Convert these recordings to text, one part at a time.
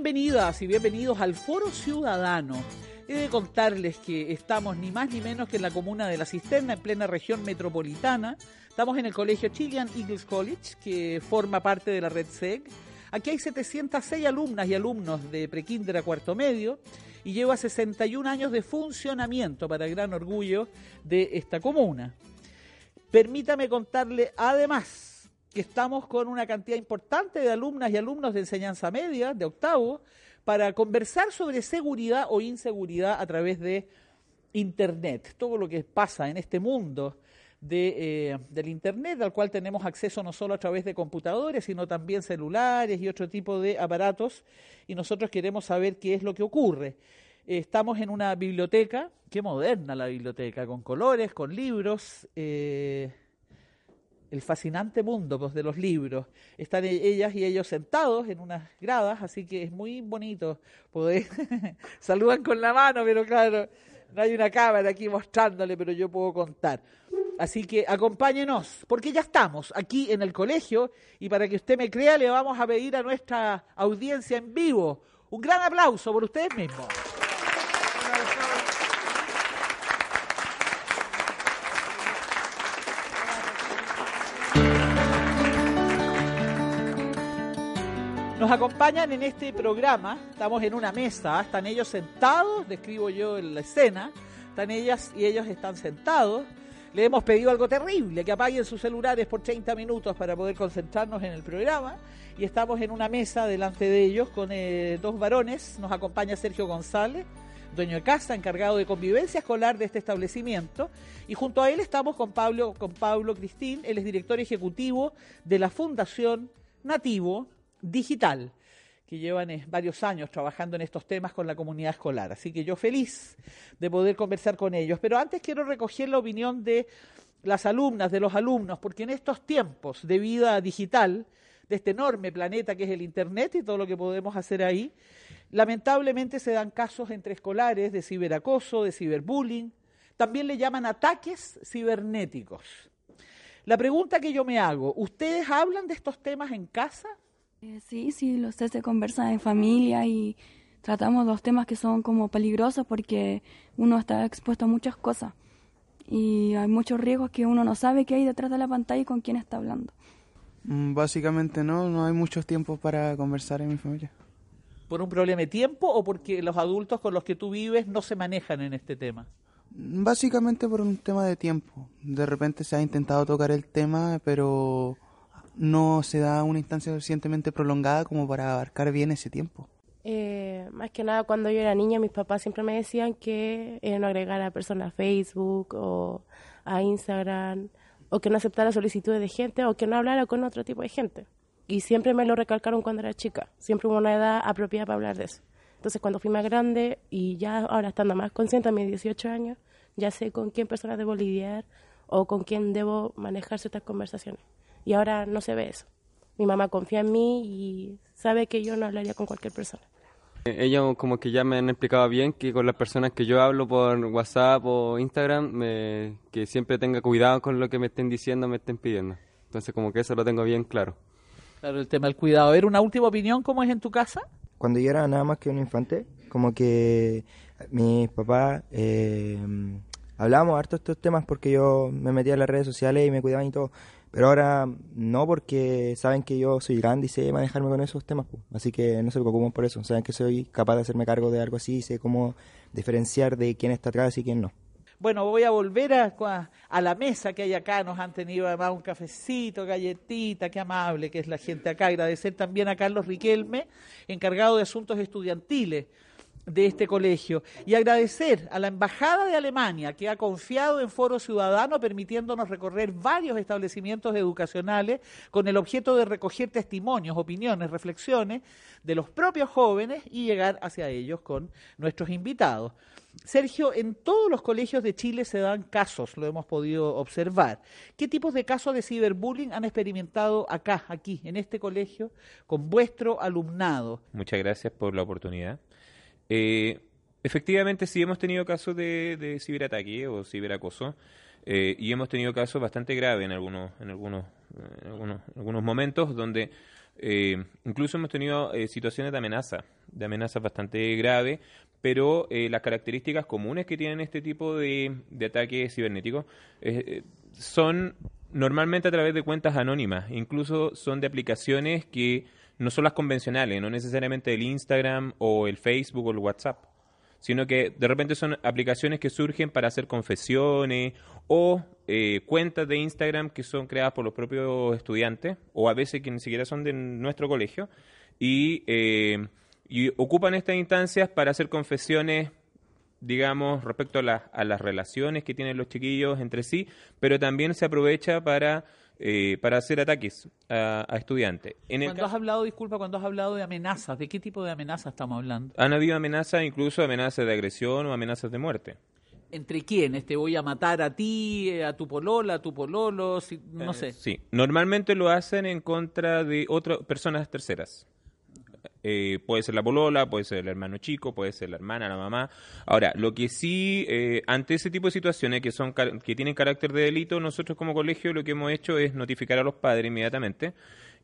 Bienvenidas y bienvenidos al Foro Ciudadano. He de contarles que estamos ni más ni menos que en la comuna de La Cisterna, en plena región metropolitana. Estamos en el colegio Chilean Eagles College, que forma parte de la red SEG. Aquí hay 706 alumnas y alumnos de prekinder a cuarto medio y lleva 61 años de funcionamiento para el gran orgullo de esta comuna. Permítame contarle además que estamos con una cantidad importante de alumnas y alumnos de enseñanza media, de octavo, para conversar sobre seguridad o inseguridad a través de Internet, todo lo que pasa en este mundo de, eh, del Internet, al cual tenemos acceso no solo a través de computadores, sino también celulares y otro tipo de aparatos, y nosotros queremos saber qué es lo que ocurre. estamos en una biblioteca, qué moderna la biblioteca, con colores, con libros. Eh, el fascinante mundo pues, de los libros. Están e-, ellas y ellos sentados en unas gradas, así que es muy bonito poder... Saludan con la mano, pero claro, no hay una cámara aquí mostrándole, pero yo puedo contar. Así que acompáñenos, porque ya estamos aquí en el colegio y para que usted me crea le vamos a pedir a nuestra audiencia en vivo un gran aplauso por ustedes mismos. Nos acompañan en este programa, estamos en una mesa, están ellos sentados, describo yo la escena, están ellas y ellos están sentados. Le hemos pedido algo terrible, que apaguen sus celulares por 30 minutos para poder concentrarnos en el programa. Y estamos en una mesa delante de ellos con eh, dos varones. Nos acompaña Sergio González, dueño de casa, encargado de convivencia escolar de este establecimiento. Y junto a él estamos con Pablo, con Pablo Cristín, él es director ejecutivo de la Fundación Nativo, digital, que llevan eh, varios años trabajando en estos temas con la comunidad escolar. Así que yo feliz de poder conversar con ellos. Pero antes quiero recoger la opinión de las alumnas, de los alumnos, porque en estos tiempos de vida digital, de este enorme planeta que es el Internet y todo lo que podemos hacer ahí, lamentablemente se dan casos entre escolares de ciberacoso, de ciberbullying, también le llaman ataques cibernéticos. La pregunta que yo me hago, ¿ustedes hablan de estos temas en casa? Eh, sí, sí, los test se conversan en familia y tratamos los temas que son como peligrosos porque uno está expuesto a muchas cosas y hay muchos riesgos que uno no sabe qué hay detrás de la pantalla y con quién está hablando. Mm, básicamente no, no hay muchos tiempos para conversar en mi familia. ¿Por un problema de tiempo o porque los adultos con los que tú vives no se manejan en este tema? Básicamente por un tema de tiempo. De repente se ha intentado tocar el tema, pero no se da una instancia suficientemente prolongada como para abarcar bien ese tiempo. Eh, más que nada cuando yo era niña mis papás siempre me decían que no agregara a personas a Facebook o a Instagram o que no aceptara solicitudes de gente o que no hablara con otro tipo de gente. Y siempre me lo recalcaron cuando era chica, siempre hubo una edad apropiada para hablar de eso. Entonces cuando fui más grande y ya ahora estando más consciente a mis 18 años, ya sé con quién personas debo lidiar o con quién debo manejar ciertas conversaciones y ahora no se ve eso. Mi mamá confía en mí y sabe que yo no hablaría con cualquier persona. Ellos como que ya me han explicado bien que con las personas que yo hablo por WhatsApp o Instagram, me, que siempre tenga cuidado con lo que me estén diciendo, me estén pidiendo. Entonces como que eso lo tengo bien claro. Claro, el tema del cuidado. A ver, una última opinión, ¿cómo es en tu casa? Cuando yo era nada más que un infante, como que mis papás eh, hablábamos harto de estos temas porque yo me metía en las redes sociales y me cuidaban y todo. Pero ahora no, porque saben que yo soy grande y sé manejarme con esos temas. pues. Así que no se preocupen por eso. Saben que soy capaz de hacerme cargo de algo así y sé cómo diferenciar de quién está atrás y quién no. Bueno, voy a volver a, a- a la mesa que hay acá. Nos han tenido además un cafecito, galletita, qué amable que es la gente acá. Agradecer también a Carlos Riquelme, encargado de asuntos estudiantiles de este colegio. Y agradecer a la Embajada de Alemania, que ha confiado en Foro Ciudadano, permitiéndonos recorrer varios establecimientos educacionales con el objeto de recoger testimonios, opiniones, reflexiones de los propios jóvenes y llegar hacia ellos con nuestros invitados. Sergio, en todos los colegios de Chile se dan casos, lo hemos podido observar. ¿Qué tipos de casos de ciberbullying han experimentado acá, aquí, en este colegio, con vuestro alumnado? Muchas gracias por la oportunidad. Eh, efectivamente, sí hemos tenido casos de, ciberataque o ciberacoso eh, y hemos tenido casos bastante graves en algunos, en algunos, en algunos, en algunos momentos donde eh, incluso hemos tenido eh, situaciones de amenaza, de amenazas bastante graves, pero las características comunes que tienen este tipo de, de ataques cibernéticos son normalmente a través de cuentas anónimas, incluso son de aplicaciones que no son las convencionales, no necesariamente el Instagram o el Facebook o el WhatsApp, sino que de repente son aplicaciones que surgen para hacer confesiones o eh, cuentas de Instagram que son creadas por los propios estudiantes o a veces que ni siquiera son de nuestro colegio y, eh, y ocupan estas instancias para hacer confesiones digamos, respecto a, a las relaciones que tienen los chiquillos entre sí, pero también se aprovecha para, eh, para hacer ataques a, a estudiantes. En Cuando has hablado, disculpa, cuando has hablado de amenazas, ¿de qué tipo de amenazas estamos hablando? Han habido amenazas, incluso amenazas de agresión o amenazas de muerte. ¿Entre quiénes? ¿Te voy a matar a ti, eh, a tu polola, a tu pololo? si- no Eh, sé. Sí, normalmente lo hacen en contra de otras personas terceras. Eh, puede ser la polola, puede ser el hermano chico, puede ser la hermana, la mamá. Ahora, lo que sí, eh, ante ese tipo de situaciones que son que tienen carácter de delito, nosotros como colegio lo que hemos hecho es notificar a los padres inmediatamente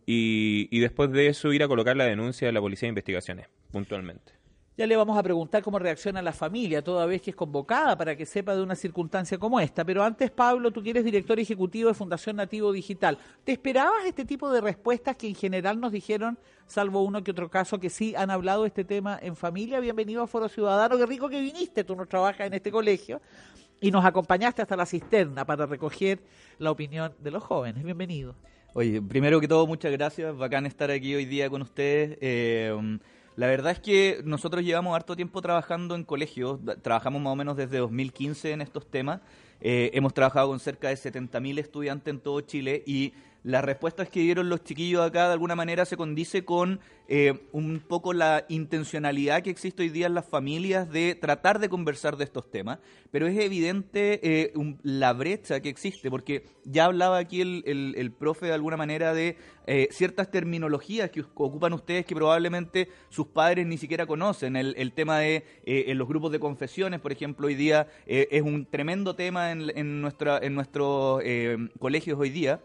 y, y después de eso ir a colocar la denuncia a la policía de investigaciones, puntualmente. Ya le vamos a preguntar cómo reacciona la familia toda vez que es convocada para que sepa de una circunstancia como esta. Pero antes, Pablo, tú que eres director ejecutivo de Fundación Nativo Digital. ¿Te esperabas este tipo de respuestas que en general nos dijeron, salvo uno que otro caso, que sí han hablado de este tema en familia? Bienvenido a Foro Ciudadano. Qué rico que viniste. Tú no trabajas en este colegio y nos acompañaste hasta la cisterna para recoger la opinión de los jóvenes. Bienvenido. Oye, primero que todo, muchas gracias. Bacán estar aquí hoy día con ustedes. Eh, la verdad es que nosotros llevamos harto tiempo trabajando en colegios. Trabajamos más o menos desde 2015 en estos temas. Eh, hemos trabajado con cerca de 70.000 estudiantes en todo Chile y las respuestas que dieron los chiquillos acá de alguna manera se condice con eh, un poco la intencionalidad que existe hoy día en las familias de tratar de conversar de estos temas, pero es evidente eh, la brecha que existe, porque ya hablaba aquí el, el- profe de alguna manera de eh, ciertas terminologías que ocupan ustedes que probablemente sus padres ni siquiera conocen. El, el tema de eh, en los grupos de confesiones, por ejemplo, hoy día es un tremendo tema en, en, nuestra, en nuestros colegios hoy día.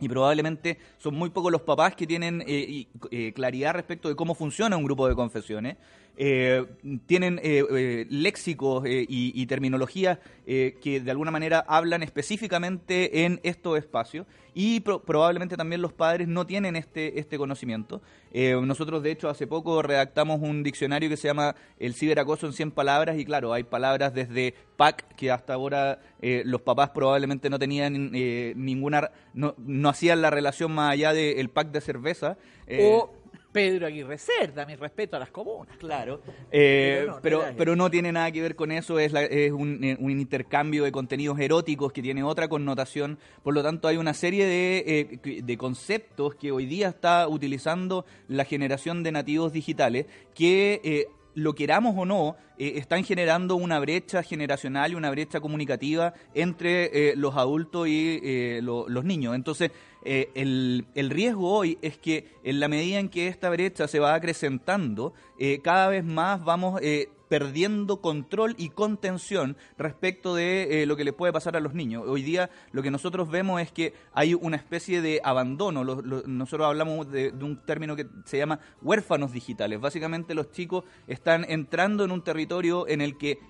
Y probablemente son muy pocos los papás que tienen eh, y- eh, claridad respecto de cómo funciona un grupo de confesiones. Eh, tienen eh, eh, léxicos eh, y, y terminologías eh, que de alguna manera hablan específicamente en estos espacios y pro- probablemente también los padres no tienen este, este conocimiento. Nosotros de hecho hace poco redactamos un diccionario que se llama El ciberacoso en 100 palabras y claro, hay palabras desde PAC que hasta ahora los papás probablemente no tenían ninguna, no, no hacían la relación más allá del pack de cerveza. O Pedro Aguirre Cerda, mi respeto a las comunas. Claro. Eh, Pero no, pero, no tiene nada que ver con eso, es, la- es un, eh, un intercambio de contenidos eróticos que tiene otra connotación, por lo tanto hay una serie de, eh, de conceptos que hoy día está utilizando la generación de nativos digitales que... eh, lo queramos o no, eh, están generando una brecha generacional y una brecha comunicativa entre eh, los adultos y eh, lo- los niños. Entonces, eh, el, el riesgo hoy es que en la medida en que esta brecha se va acrecentando, eh, cada vez más vamos eh, perdiendo control y contención respecto de lo que le puede pasar a los niños. Hoy día lo que nosotros vemos es que hay una especie de abandono. Nosotros hablamos de, un término que se llama huérfanos digitales. Básicamente los chicos están entrando en un territorio en el que...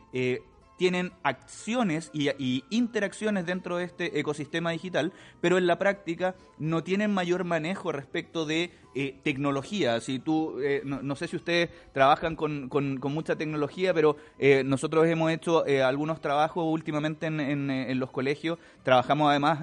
tienen acciones y, interacciones dentro de este ecosistema digital, pero en la práctica no tienen mayor manejo respecto de eh, tecnología. Si tú, eh, no, sé si ustedes trabajan con, mucha tecnología, pero eh, nosotros hemos hecho algunos trabajos últimamente en, los colegios. Trabajamos además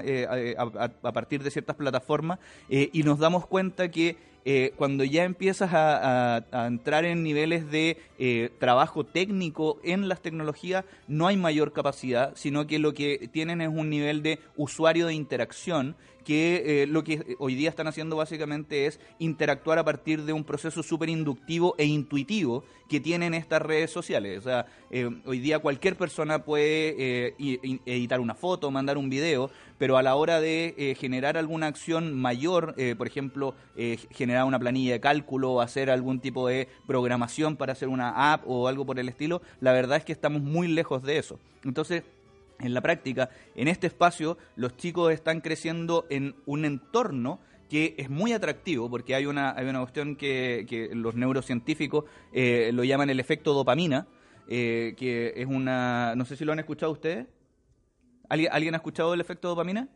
a, partir de ciertas plataformas y nos damos cuenta que eh, cuando ya empiezas a, a- entrar en niveles de eh, trabajo técnico en las tecnologías, no hay mayor capacidad, sino que lo que tienen es un nivel de usuario de interacción que eh, lo que hoy día están haciendo básicamente es interactuar a partir de un proceso súper inductivo e intuitivo que tienen estas redes sociales. O sea, eh, hoy día cualquier persona puede eh, editar una foto, mandar un video, pero a la hora de eh, generar alguna acción mayor, eh, por ejemplo, eh, generar una planilla de cálculo hacer algún tipo de programación para hacer una app o algo por el estilo, la verdad es que estamos muy lejos de eso. Entonces, en la práctica, en este espacio, los chicos están creciendo en un entorno que es muy atractivo, porque hay una, hay una cuestión que, que los neurocientíficos eh, lo llaman el efecto dopamina, eh, que es una... No sé si lo han escuchado ustedes. ¿Alguien, ¿alguien ha escuchado el efecto dopamina?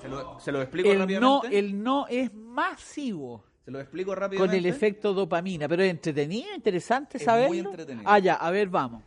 Se lo, se lo explico El no, rápidamente. el no es masivo. Se lo explico Con rápidamente. el efecto dopamina. Pero es entretenido, interesante Es saberlo. muy entretenido. Ah, ya, a ver, vamos.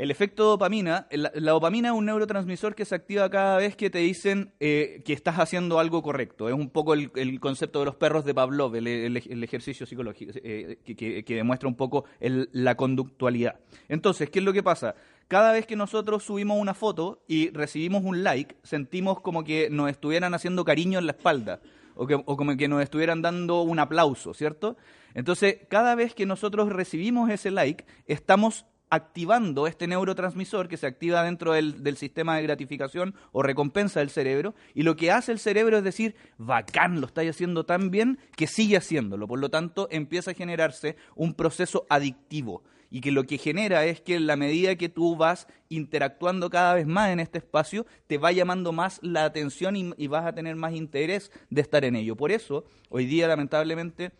El efecto dopamina, la, dopamina es un neurotransmisor que se activa cada vez que te dicen eh, que estás haciendo algo correcto. Es un poco el, concepto de los perros de Pavlov, el, ejercicio psicológico eh, que, demuestra un poco la conductualidad. Entonces, ¿qué es lo que pasa? Cada vez que nosotros subimos una foto y recibimos un like, sentimos como que nos estuvieran haciendo cariño en la espalda o como que nos estuvieran dando un aplauso, ¿cierto? Entonces, cada vez que nosotros recibimos ese like, estamos activando este neurotransmisor que se activa dentro del, sistema de gratificación o recompensa del cerebro y lo que hace el cerebro es decir, bacán, lo estáis haciendo tan bien que sigue haciéndolo. Por lo tanto, empieza a generarse un proceso adictivo y que lo que genera es que en la medida que tú vas interactuando cada vez más en este espacio, te va llamando más la atención y, y vas a tener más interés de estar en ello. Por eso, hoy día, lamentablemente,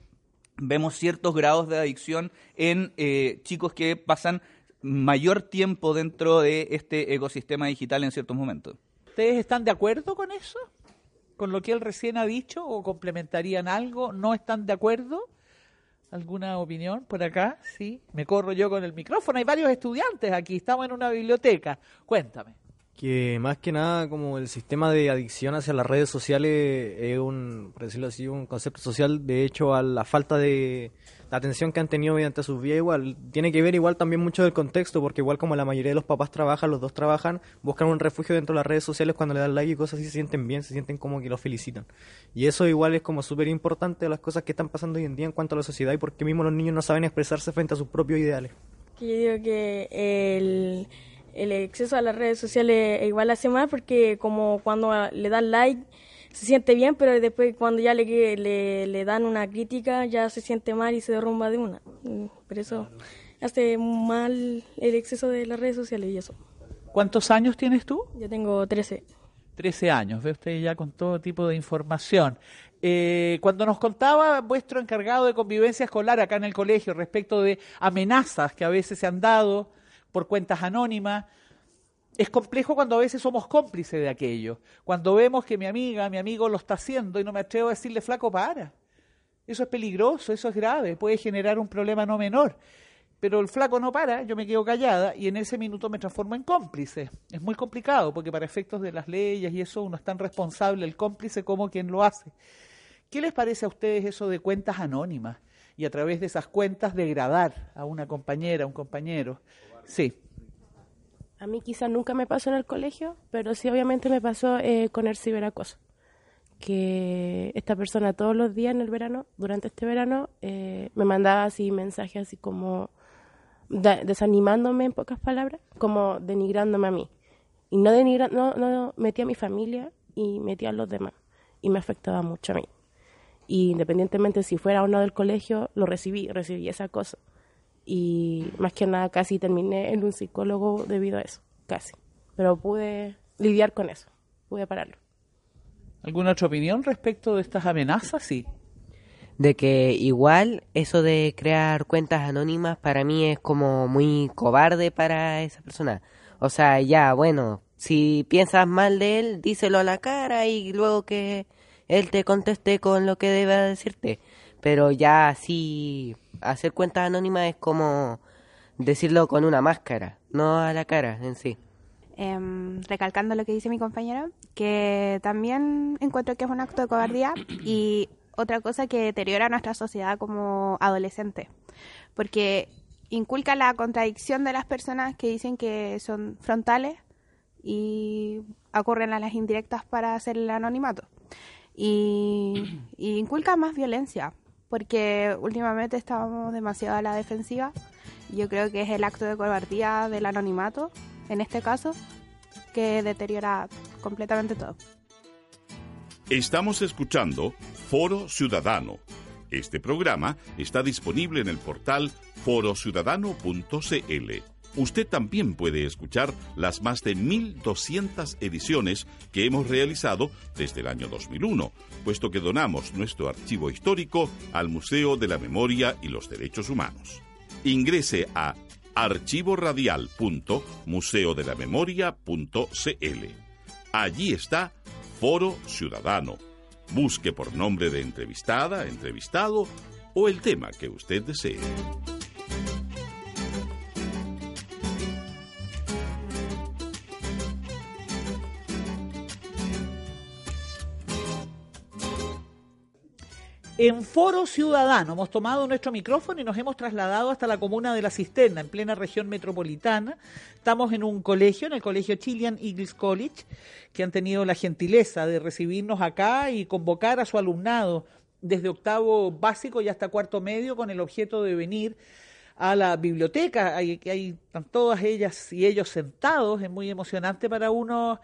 vemos ciertos grados de adicción en eh, chicos que pasan mayor tiempo dentro de este ecosistema digital en ciertos momentos. ¿Ustedes están de acuerdo con eso? ¿Con lo que él recién ha dicho? ¿O complementarían algo? ¿No están de acuerdo? ¿Alguna opinión por acá? Sí. Me corro yo con el micrófono. Hay varios estudiantes aquí. Estamos en una biblioteca. Cuéntame. Que más que nada como el sistema de adicción hacia las redes sociales es un, por decirlo así, un concepto social de hecho a la falta de la atención que han tenido mediante sus vidas igual. Tiene que ver igual también mucho del contexto porque igual como la mayoría de los papás trabajan, los dos trabajan, buscan un refugio dentro de las redes sociales cuando le dan like y cosas así se sienten bien, se sienten como que los felicitan. Y eso igual es como súper importante las cosas que están pasando hoy en día en cuanto a la sociedad y porque mismo los niños no saben expresarse frente a sus propios ideales. Yo digo que el, el exceso a las redes sociales igual hace mal porque como cuando le dan like se siente bien, pero después cuando ya le, le, le dan una crítica ya se siente mal y se derrumba de una. Mm, Por eso hace mal el exceso de las redes sociales y eso. ¿Cuántos años tienes tú? Yo tengo 13. 13 años, ve usted ya con todo tipo de información. Eh, cuando nos contaba vuestro encargado de convivencia escolar acá en el colegio respecto de amenazas que a veces se han dado por cuentas anónimas, es complejo cuando a veces somos cómplices de aquello. Cuando vemos que mi amiga, mi amigo lo está haciendo y no me atrevo a decirle flaco para. Eso es peligroso, eso es grave, puede generar un problema no menor. Pero el flaco no para, yo me quedo callada y en ese minuto me transformo en cómplice. Es muy complicado porque para efectos de las leyes y eso uno es tan responsable el cómplice como quien lo hace. ¿Qué les parece a ustedes eso de cuentas anónimas y a través de esas cuentas degradar a una compañera, a un compañero? Sí. A mí quizás nunca me pasó en el colegio, pero sí obviamente me pasó eh, con el ciberacoso. Que esta persona todos los días en el verano, durante este verano, eh, me mandaba así mensajes así como desanimándome en pocas palabras, como denigrándome a mí. Y no denigra, no, no metía a mi familia y metía a los demás. Y me afectaba mucho a mí. Y independientemente si fuera o no del colegio, lo recibí, recibí esa cosa. Y más que nada casi terminé en un psicólogo debido a eso, casi. Pero pude lidiar con eso, pude pararlo. ¿Alguna otra opinión respecto de estas amenazas? Sí. de que igual eso de crear cuentas anónimas para mí es como muy cobarde para esa persona. O sea, ya, bueno, si piensas mal de él, díselo a la cara y luego que él te conteste con lo que debe decirte. Pero ya así, hacer cuentas anónimas es como decirlo con una máscara, no a la cara en sí. Em, recalcando lo que dice mi compañero, que también encuentro que es un acto de cobardía y otra cosa que deteriora nuestra sociedad como adolescente, porque inculca la contradicción de las personas que dicen que son frontales y ocurren a las indirectas para hacer el anonimato. Y, y inculca más violencia, porque últimamente estábamos demasiado a la defensiva. Yo creo que es el acto de cobardía del anonimato, en este caso, que deteriora completamente todo. Estamos escuchando Foro Ciudadano. Este programa está disponible en el portal forociudadano.cl. Usted también puede escuchar las más de 1.200 ediciones que hemos realizado desde el año 2001, puesto que donamos nuestro archivo histórico al Museo de la Memoria y los Derechos Humanos. Ingrese a archivoradial.museodelamemoria.cl. Allí está Foro Ciudadano. Busque por nombre de entrevistada, entrevistado o el tema que usted desee. En Foro Ciudadano hemos tomado nuestro micrófono y nos hemos trasladado hasta la comuna de La Cisterna, en plena región metropolitana. Estamos en un colegio, en el colegio Chilean Eagles College, que han tenido la gentileza de recibirnos acá y convocar a su alumnado desde octavo básico y hasta cuarto medio con el objeto de venir a la biblioteca. Hay, todas ellas y ellos sentados, es muy emocionante para uno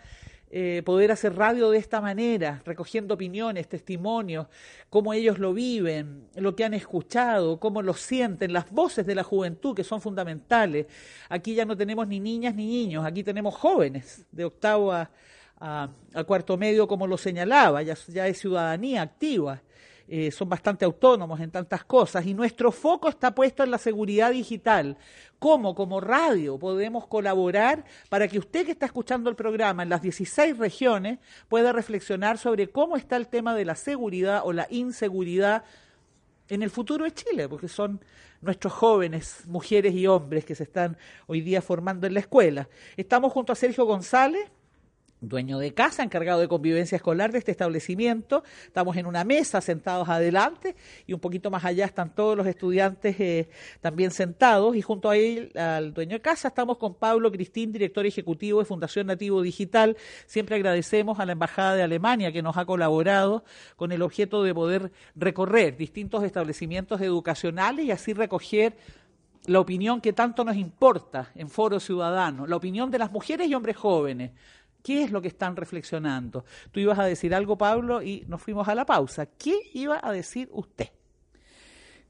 eh, poder hacer radio de esta manera, recogiendo opiniones, testimonios, cómo ellos lo viven, lo que han escuchado, cómo lo sienten, las voces de la juventud que son fundamentales. Aquí ya no tenemos ni niñas ni niños, aquí tenemos jóvenes de octavo a, cuarto medio, como lo señalaba, ya, ya es ciudadanía activa. Eh, son bastante autónomos en tantas cosas y nuestro foco está puesto en la seguridad digital. ¿Cómo? Como radio podemos colaborar para que usted que está escuchando el programa en las 16 regiones pueda reflexionar sobre cómo está el tema de la seguridad o la inseguridad en el futuro de Chile, porque son nuestros jóvenes, mujeres y hombres que se están hoy día formando en la escuela. Estamos junto a Sergio González, dueño de casa, encargado de convivencia escolar de este establecimiento. Estamos en una mesa sentados adelante y un poquito más allá están todos los estudiantes eh, también sentados y junto a él, al dueño de casa, estamos con Pablo Cristín, director ejecutivo de Fundación Nativo Digital. Siempre agradecemos a la Embajada de Alemania que nos ha colaborado con el objeto de poder recorrer distintos establecimientos educacionales y así recoger la opinión que tanto nos importa en Foro Ciudadano, la opinión de las mujeres y hombres jóvenes, ¿Qué es lo que están reflexionando? Tú ibas a decir algo, Pablo, y nos fuimos a la pausa. ¿Qué iba a decir usted?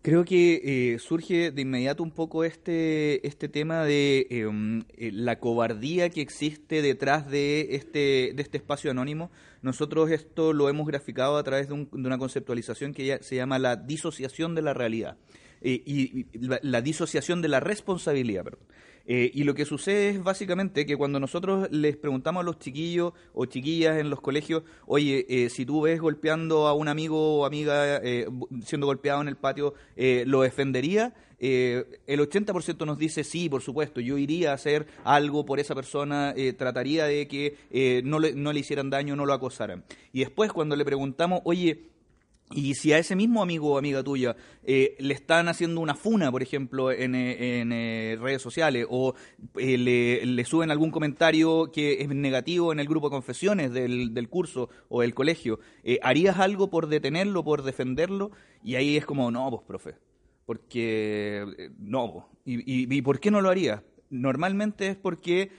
Creo que eh, surge de inmediato un poco este, este tema de em, eh, la cobardía que existe detrás de este, de este espacio anónimo. Nosotros esto lo hemos graficado a través de, una conceptualización que se llama la disociación de la realidad eh, y, la, la, disociación de la responsabilidad. Perdón. Eh, y lo que sucede es básicamente que cuando nosotros les preguntamos a los chiquillos o chiquillas en los colegios, oye, eh, si tú ves golpeando a un amigo o amiga eh, siendo golpeado en el patio, ¿lo defendería? el 80% nos dice sí, por supuesto, yo iría a hacer algo por esa persona, trataría de que no, le, no le hicieran daño, no lo acosaran. Y después cuando le preguntamos, oye, y si a ese mismo amigo o amiga tuya eh, le están haciendo una funa, por ejemplo, en, eh, en eh, redes sociales, o le, le, suben algún comentario que es negativo en el grupo de confesiones del, curso o del colegio, ¿harías algo por detenerlo, por defenderlo? Y ahí es como, no, pues, profe, porque no, ¿Y, y, por qué no lo harías? Normalmente es porque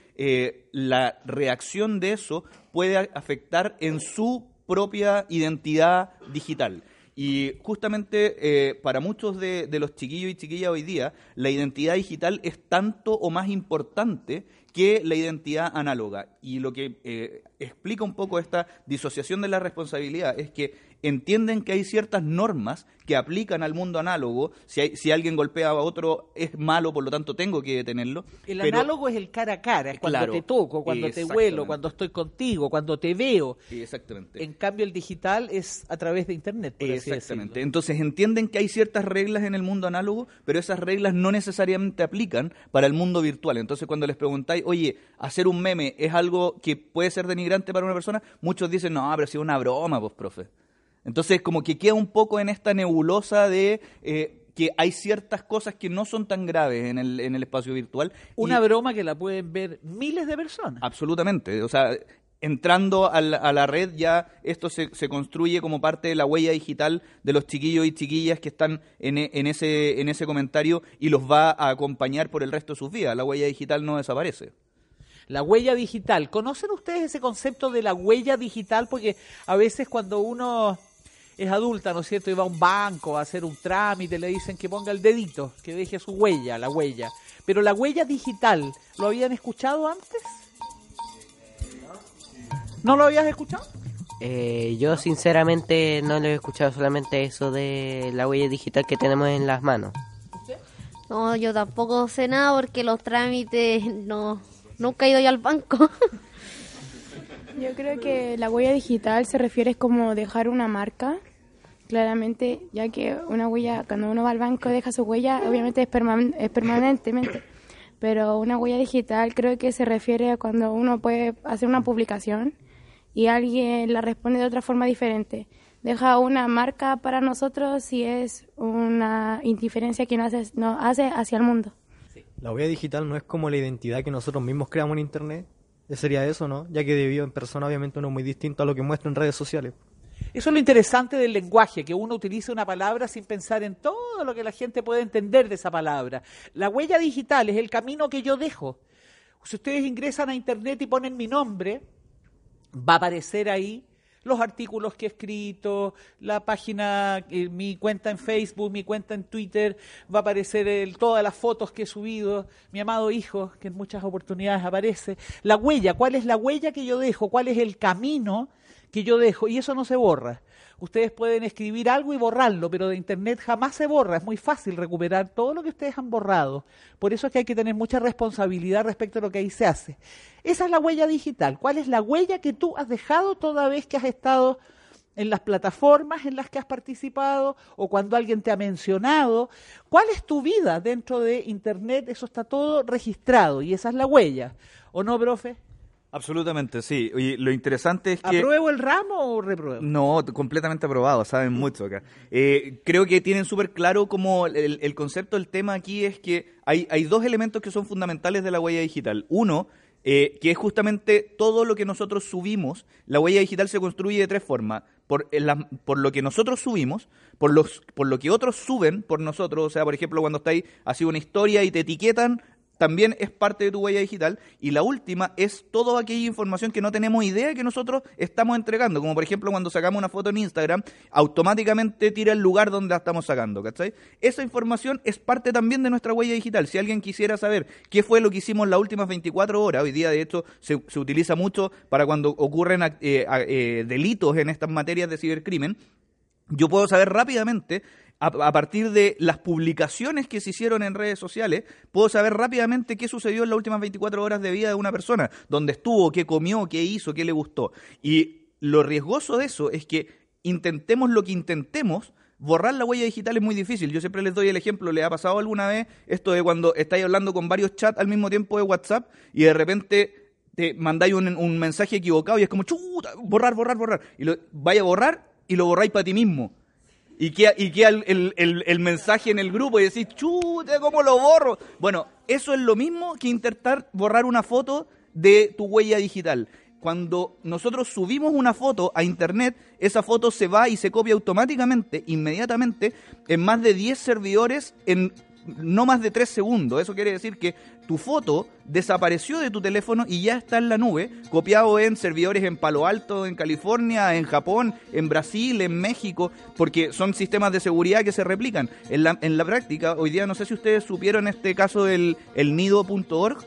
la reacción de eso puede afectar en su propia identidad digital. Y justamente eh, para muchos de, los chiquillos y chiquillas hoy día, la identidad digital es tanto o más importante que la identidad análoga. Y lo que eh, explica un poco esta disociación de la responsabilidad es que entienden que hay ciertas normas que aplican al mundo análogo. Si, hay- si alguien golpea a otro es malo, por lo tanto tengo que detenerlo. El Pero- análogo es el cara a cara, es cuando Claro, te toco, cuando te huelo, cuando estoy contigo, cuando te veo. Exactamente. En cambio, el digital es a través de Internet, por Exactamente. Entonces entienden que hay ciertas reglas en el mundo análogo, pero esas reglas no necesariamente aplican para el mundo virtual. Entonces cuando les preguntáis, oye, hacer un meme es algo que puede ser denigrante para una persona, muchos dicen, no, pero si es una broma, pues, profe. Entonces como que queda un poco en esta nebulosa de... eh, que hay ciertas cosas que no son tan graves en el, en el espacio virtual. Una Y- broma que la pueden ver miles de personas. Absolutamente. O sea, entrando a la, a la red ya esto se, se construye como parte de la huella digital de los chiquillos y chiquillas que están en, e- en ese, en ese comentario y los va a acompañar por el resto de sus vidas. La huella digital no desaparece. La huella digital. ¿Conocen ustedes ese concepto de la huella digital? Porque a veces cuando uno es adulta, ¿no es cierto? Y va a un banco a hacer un trámite, le dicen que ponga el dedito, que deje su huella, la huella. Pero la huella digital, ¿lo habían escuchado antes? ¿No lo habías escuchado? Eh, yo sinceramente no lo he escuchado solamente eso de la huella digital que tenemos en las manos. No, yo tampoco sé nada porque los trámites no nunca he ido yo al banco. Yo creo que la huella digital se refiere como dejar una marca, claramente, ya que una huella, cuando uno va al banco deja su huella, obviamente es, perman- es permanentemente, pero una huella digital creo que se refiere a cuando uno puede hacer una publicación y alguien la responde de otra forma diferente. Deja una marca para nosotros si es una indiferencia que nos hace, nos hace hacia el mundo. La huella digital no es como la identidad que nosotros mismos creamos en Internet. Eh, Sería eso, ¿no? Ya que debido en persona obviamente uno es muy distinto a lo que muestra en redes sociales. Eso es lo interesante del lenguaje, que uno utiliza una palabra sin pensar en todo lo que la gente puede entender de esa palabra. La huella digital es el camino que yo dejo. Si ustedes ingresan a internet y ponen mi nombre, va a aparecer ahí los artículos que he escrito, la página, eh, mi cuenta en Facebook, mi cuenta en Twitter, va a aparecer el- todas las fotos que he subido, mi amado hijo, que en muchas oportunidades aparece. La huella, ¿cuál es la huella que yo dejo? ¿Cuál es el camino que yo dejo? Y eso no se borra. Ustedes pueden escribir algo y borrarlo, pero de Internet jamás se borra. Es muy fácil recuperar todo lo que ustedes han borrado. Por eso es que hay que tener mucha responsabilidad respecto a lo que ahí se hace. Esa es la huella digital. ¿Cuál es la huella que tú has dejado toda vez que has estado en las plataformas en las que has participado o cuando alguien te ha mencionado? ¿Cuál es tu vida dentro de Internet? Eso está todo registrado y esa es la huella. ¿O no, profe? Absolutamente, sí. Y lo interesante es que... ¿Apruebo el ramo o repruebo? No, completamente aprobado, saben mucho acá. Eh, creo que tienen súper claro como el, el concepto del tema aquí es que hay, hay dos elementos que son fundamentales de la huella digital. Uno, eh, que es justamente todo lo que nosotros subimos. La huella digital se construye de tres formas. Por, en la- por lo que nosotros subimos, por, los, por lo que otros suben por nosotros. O sea, por ejemplo, cuando estáis haciendo una historia y te etiquetan, también es parte de tu huella digital. Y la última es toda aquella información que no tenemos idea que nosotros estamos entregando. Como por ejemplo cuando sacamos una foto en Instagram, automáticamente tira el lugar donde la estamos sacando. ¿cachai? Esa información es parte también de nuestra huella digital. Si alguien quisiera saber qué fue lo que hicimos las últimas 24 horas, hoy día de hecho se, se utiliza mucho para cuando ocurren eh, eh, delitos en estas materias de cibercrimen, yo puedo saber rápidamente, a, partir de las publicaciones que se hicieron en redes sociales, puedo saber rápidamente qué sucedió en las últimas 24 horas de vida de una persona, dónde estuvo, qué comió, qué hizo, qué le gustó. Y lo riesgoso de eso es que intentemos lo que intentemos, borrar la huella digital es muy difícil. Yo siempre les doy el ejemplo, ¿le ha pasado alguna vez esto de cuando estáis hablando con varios chats al mismo tiempo de WhatsApp y de repente te mandáis un, un mensaje equivocado y es como, chuta, borrar, borrar, borrar. Y lo vaya a borrar y lo borráis para ti mismo. Y queda, y queda el, el- el- el mensaje en el grupo y decís, chuta, ¿cómo lo borro? Bueno, eso es lo mismo que intentar borrar una foto de tu huella digital. Cuando nosotros subimos una foto a internet, esa foto se va y se copia automáticamente, inmediatamente, en más de 10 servidores en no más de 3 segundos. Eso quiere decir que tu foto desapareció de tu teléfono y ya está en la nube, copiado en servidores en Palo Alto, en California, en Japón, en Brasil, en México, porque son sistemas de seguridad que se replican. En la, en la práctica, hoy día no sé si ustedes supieron este caso del el nido.org.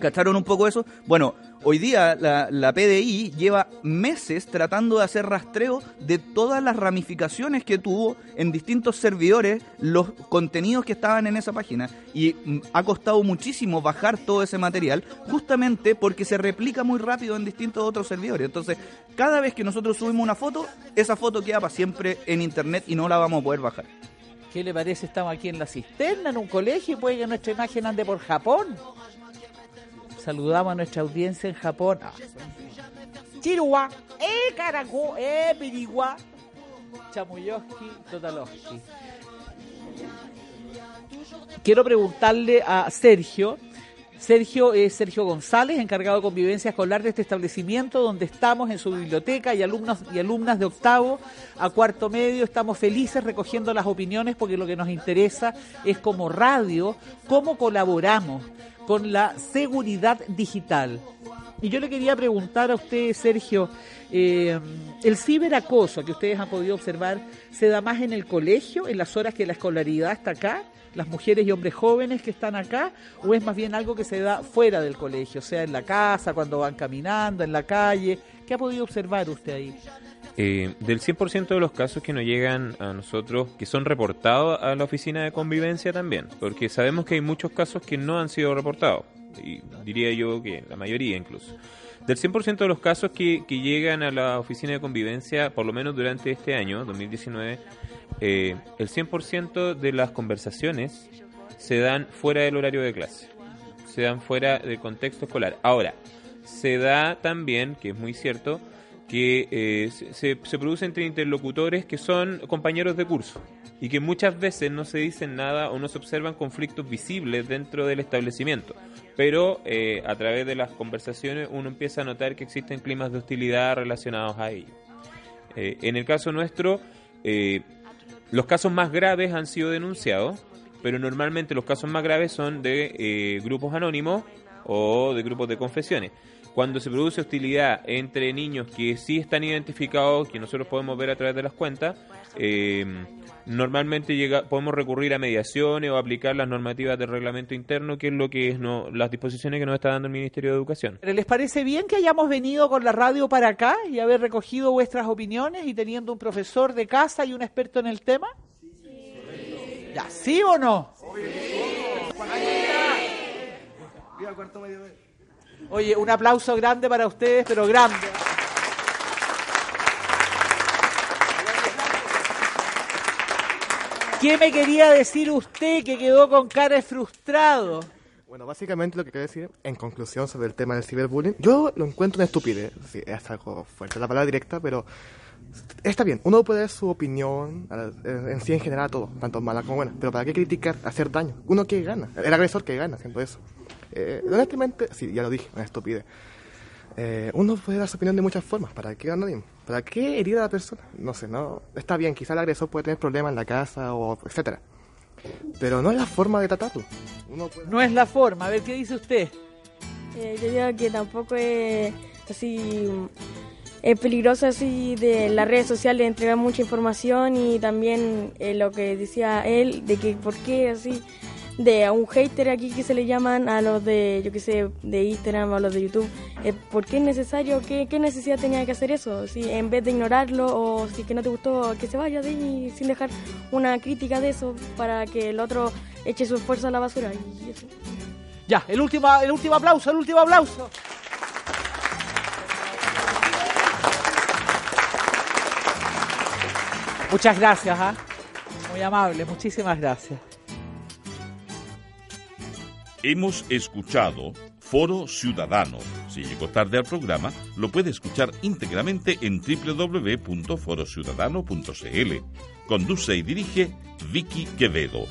¿Cacharon un poco eso? Bueno, hoy día la, PDI lleva meses tratando de hacer rastreo de todas las ramificaciones que tuvo en distintos servidores los contenidos que estaban en esa página. Y mm, ha costado muchísimo bajar todo ese material justamente porque se replica muy rápido en distintos otros servidores. Entonces, cada vez que nosotros subimos una foto, esa foto queda para siempre en internet y no la vamos a poder bajar. ¿Qué le parece? Estamos aquí en la cisterna, en un colegio, y puede que nuestra imagen ande por Japón. Saludamos a nuestra audiencia en Japón. Ah. Eh, Caraco, eh, Pirigua, Chamuyoski, Totaloski. Quiero preguntarle a Sergio. Sergio es Sergio González, encargado de convivencia escolar de este establecimiento donde estamos en su biblioteca y alumnos y alumnas de octavo a cuarto medio. Estamos felices recogiendo las opiniones porque lo que nos interesa es como radio, cómo colaboramos con la seguridad digital. Y yo le quería preguntar a usted, Sergio, eh, el ciberacoso que ustedes han podido observar, ¿se da más en el colegio, en las horas que la escolaridad está acá? las mujeres y hombres jóvenes que están acá o es más bien algo que se da fuera del colegio, sea, en la casa, cuando van caminando, en la calle? ¿Qué ha podido observar usted ahí? Eh, del 100% de los casos que nos llegan a nosotros, que son reportados a la oficina de convivencia también, porque sabemos que hay muchos casos que no han sido reportados, y diría yo que la mayoría incluso. Del 100% de los casos que, que llegan a la oficina de convivencia, por lo menos durante este año, 2019, eh, el 100% de las conversaciones se dan fuera del horario de clase, se dan fuera del contexto escolar. Ahora, se da también, que es muy cierto, que eh, se, se produce entre interlocutores que son compañeros de curso y que muchas veces no se dicen nada o no se observan conflictos visibles dentro del establecimiento. Pero eh, a través de las conversaciones uno empieza a notar que existen climas de hostilidad relacionados a ello. en el caso nuestro, los casos más graves han sido denunciados, pero normalmente los casos más graves son de eh, grupos anónimos o de grupos de confesiones. Cuando se produce hostilidad entre niños que sí están identificados, que nosotros podemos ver a través de las cuentas, eh, normalmente llega, podemos recurrir a mediaciones o aplicar las normativas del reglamento interno, que es lo que es no, las disposiciones que nos está dando el Ministerio de Educación. ¿Les parece bien que hayamos venido con la radio para acá y haber recogido vuestras opiniones y teniendo un profesor de casa y un experto en el tema? Sí. ¿Ya sí o no? Oye, un aplauso grande para ustedes, pero grande. ¿Qué me quería decir usted que quedó con cara frustrado? Bueno, básicamente lo que quiero decir, en conclusión sobre el tema del ciberbullying, yo lo encuentro una estupidez. Sí, es algo fuerte la palabra directa, pero está bien. Uno puede dar su opinión en sí en general a todo, tanto mala como buena. Pero ¿para qué criticar, hacer daño? Uno que gana, el agresor que gana haciendo eso. Eh, honestamente, sí, ya lo dije, una estupidez. Eh, uno puede dar su opinión de muchas formas. ¿Para qué nadie? ¿Para qué herir a la persona? No sé, no. Está bien, quizá el agresor puede tener problemas en la casa o etcétera. Pero no es la forma de tratarlo. No es la forma. A ver, ¿qué dice usted? Eh, yo digo que tampoco es así. Es peligroso así de las redes sociales entregar mucha información y también eh, lo que decía él de que por qué así de a un hater aquí que se le llaman a los de, yo qué sé, de Instagram o a los de YouTube. Eh, ¿Por qué es necesario? ¿Qué, ¿Qué, necesidad tenía que hacer eso? Si en vez de ignorarlo o si que no te gustó, que se vaya de ahí sin dejar una crítica de eso para que el otro eche su esfuerzo a la basura. Y eso. Ya, el último, el último aplauso, el último aplauso. Muchas gracias, ¿ah? muy amable, muchísimas gracias. Hemos escuchado Foro Ciudadano. Si llegó tarde al programa, lo puede escuchar íntegramente en www.forociudadano.cl. Conduce y dirige Vicky Quevedo.